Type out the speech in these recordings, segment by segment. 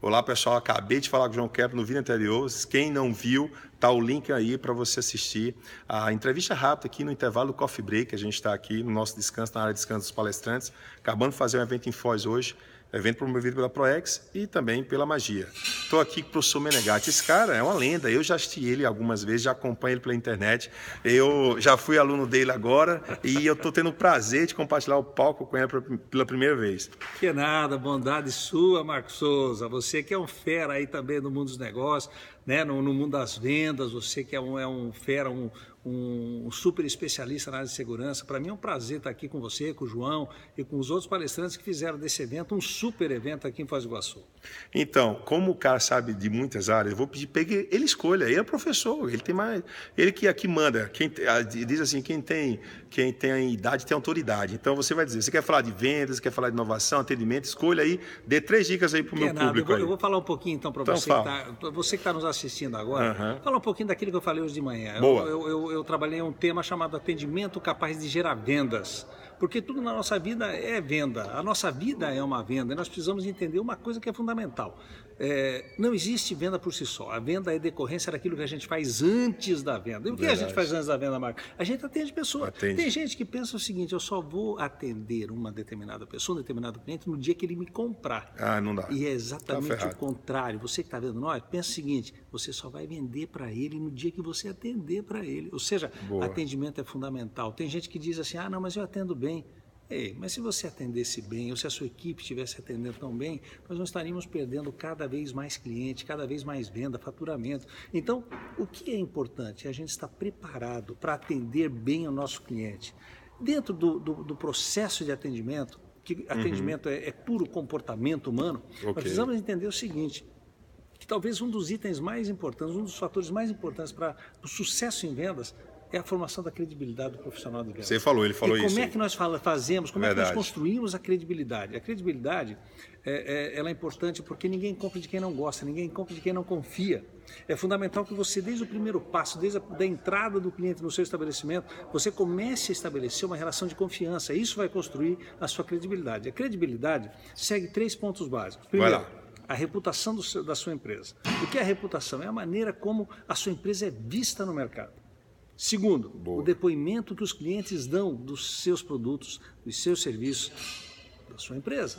Olá, pessoal. Acabei de falar com o João Quebra no vídeo anterior. Quem não viu, tá o link aí para você assistir a entrevista rápida aqui no intervalo do Coffee Break. A gente está aqui no nosso descanso, na área de descanso dos palestrantes. Acabando de fazer um evento em Foz hoje evento promovido pela ProEx e também pela Magia. Estou aqui com o professor Menegatti. Esse cara é uma lenda, eu já assisti ele algumas vezes, já acompanho ele pela internet. Eu já fui aluno dele agora e eu estou tendo o prazer de compartilhar o palco com ele pela primeira vez. Que nada, bondade sua, Marcos Souza. Você que é um fera aí também no mundo dos negócios, né? no, no mundo das vendas, você que é um, é um fera, um, um super especialista na área de segurança. Para mim é um prazer estar aqui com você, com o João e com os outros palestrantes que fizeram desse evento um super evento aqui em Foz do Iguaçu. Então, como o cara sabe de muitas áreas, eu vou pedir que ele escolha. Ele é professor, ele tem mais, ele que aqui manda. Quem diz assim, quem tem, quem tem idade tem autoridade. Então você vai dizer, você quer falar de vendas, quer falar de inovação, atendimento, escolha aí, dê três dicas aí para o meu nada, público. Eu vou, eu vou, falar um pouquinho então para então, você, tá, você que está nos assistindo agora. Uhum. Falar um pouquinho daquilo que eu falei hoje de manhã. Boa. eu, eu, eu trabalhei um tema chamado atendimento capaz de gerar vendas. Porque tudo na nossa vida é venda. A nossa vida é uma venda. E nós precisamos entender uma coisa que é fundamental. É, não existe venda por si só. A venda é decorrência daquilo que a gente faz antes da venda. E o que Verdade. a gente faz antes da venda, Marco? A gente atende pessoa. Atende. Tem gente que pensa o seguinte: eu só vou atender uma determinada pessoa, um determinado cliente, no dia que ele me comprar. Ah, não dá. E é exatamente tá o contrário. Você que está vendo nós, pensa o seguinte: você só vai vender para ele no dia que você atender para ele. Ou seja, Boa. atendimento é fundamental. Tem gente que diz assim: ah, não, mas eu atendo bem. Ei, mas se você atendesse bem, ou se a sua equipe estivesse atendendo tão bem, nós não estaríamos perdendo cada vez mais cliente, cada vez mais venda, faturamento. Então, o que é importante? É a gente estar preparado para atender bem o nosso cliente. Dentro do, do, do processo de atendimento, que uhum. atendimento uhum. é, é, puro comportamento humano, okay. nós precisamos entender o seguinte, que talvez um dos itens mais importantes, um dos fatores mais importantes para o sucesso em vendas é a formação da credibilidade do profissional de vendas. Você falou, ele falou e isso. Como é que nós fazemos, como Verdade. é que nós construímos a credibilidade? A credibilidade é, é, ela é importante porque ninguém compra de quem não gosta, ninguém compra de quem não confia. É fundamental que você, desde o primeiro passo, desde a da entrada do cliente no seu estabelecimento, você comece a estabelecer uma relação de confiança. Isso vai construir a sua credibilidade. A credibilidade segue três pontos básicos. Primeiro, a reputação seu, da sua empresa. O que é a reputação? É a maneira como a sua empresa é vista no mercado. Segundo, Boa. o depoimento que os clientes dão dos seus produtos, dos seus serviços, da sua empresa.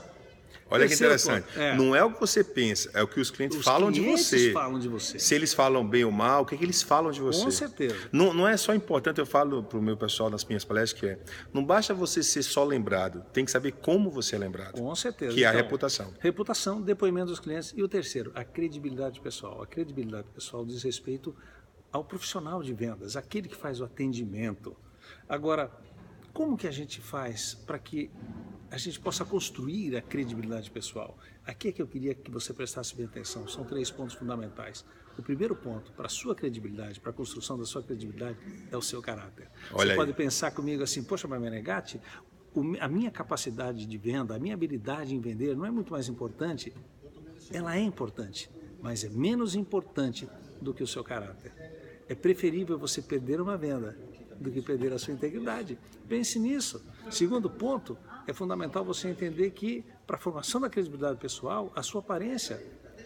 Olha que interessante. É. Não é o que você pensa, é o que os clientes os falam clientes de você. falam de você. Se eles falam bem ou mal, o que, é que eles falam de você. Com certeza. Não, não é só importante, eu falo para o meu pessoal nas minhas palestras, que é, não basta você ser só lembrado, tem que saber como você é lembrado. Com certeza. Que é a então, reputação. Reputação, depoimento dos clientes. E o terceiro, a credibilidade pessoal. A credibilidade pessoal diz respeito ao profissional de vendas, aquele que faz o atendimento. Agora, como que a gente faz para que a gente possa construir a credibilidade pessoal? Aqui é que eu queria que você prestasse bem atenção. São três pontos fundamentais. O primeiro ponto para a sua credibilidade, para a construção da sua credibilidade, é o seu caráter. Olha você aí. pode pensar comigo assim, poxa, mas Menegatti, a minha capacidade de venda, a minha habilidade em vender não é muito mais importante? Ela é importante, mas é menos importante do que o seu caráter. É preferível você perder uma venda do que perder a sua integridade. Pense nisso. Segundo ponto, é fundamental você entender que, para a formação da credibilidade pessoal, a sua aparência,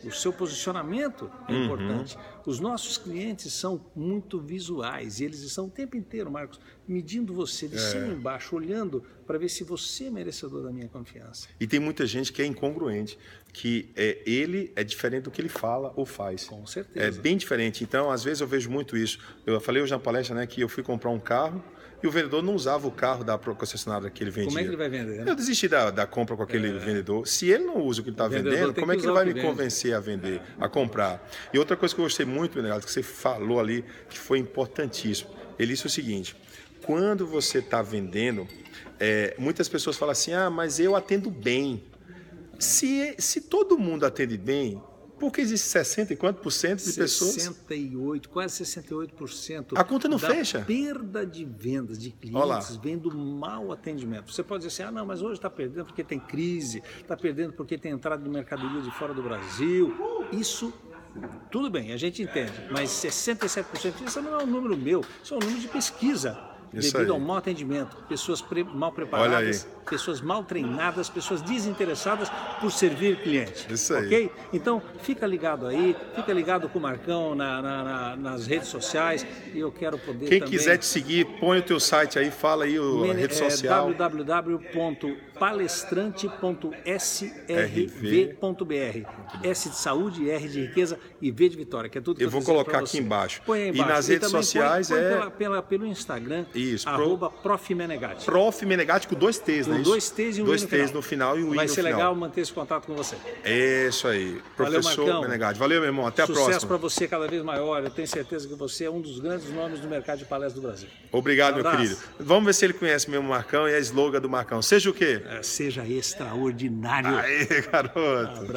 o seu posicionamento é uhum. importante. Os nossos clientes são muito visuais e eles estão o tempo inteiro, Marcos, medindo você de é. cima e embaixo, olhando para ver se você é merecedor da minha confiança. E tem muita gente que é incongruente, que é, ele é diferente do que ele fala ou faz. Com certeza. É bem diferente. Então, às vezes eu vejo muito isso. Eu falei hoje na palestra né, que eu fui comprar um carro e o vendedor não usava o carro da concessionária que ele vendia. Como é que ele vai vender? Né? Eu desisti da, da compra com aquele é. vendedor. Se ele não usa o que ele está vendendo, como é que ele vai me vende. convencer a vender, a comprar? E outra coisa que eu gostei muito, Benegado, que você falou ali, que foi importantíssimo. Ele disse o seguinte: quando você está vendendo, é, muitas pessoas falam assim: ah, mas eu atendo bem. Se, se todo mundo atende bem, por que existe 60 e quanto por cento de 68, pessoas? 68, quase 68%. A conta não da fecha. perda de vendas de clientes vem do mau atendimento. Você pode dizer assim, ah, não, mas hoje está perdendo porque tem crise, está perdendo porque tem entrada de mercadoria de fora do Brasil. Isso tudo bem, a gente entende, mas 67% isso não é um número meu, isso é um número de pesquisa. Isso devido aí. ao mau atendimento, pessoas pre- mal preparadas, pessoas mal treinadas, pessoas desinteressadas por servir cliente. Isso aí. Ok? Então, fica ligado aí, fica ligado com o Marcão na- na- na- nas redes sociais e eu quero poder Quem também... quiser te seguir, põe o teu site aí, fala aí o, a rede é, social. www.palestrante.srv.br S de saúde, R de riqueza e V de vitória, que é tudo que Eu vou tô dizendo colocar aqui embaixo. Põe aí E embaixo. nas redes também põe- sociais põe é- pela- pela- pelo Instagram, Isso, pro- arroba Prof. Menegatti. Prof. Menegatti com dois T's, né? Com isso? dois T's e um I Dois no T's final. no final e um I Vai no ser final. legal manter esse contato com você. É isso aí. Valeu, Professor Marcão. Menegatti. Valeu, meu irmão. Até a Sucesso próxima. para você cada vez maior. Eu tenho certeza que você é um dos grandes nomes do mercado de palestra do Brasil. Obrigado, meu Abraço. querido. Vamos ver se ele conhece mesmo o Marcão e a slogan do Marcão. Seja o quê? É, Seja extraordinário. Aê, garoto.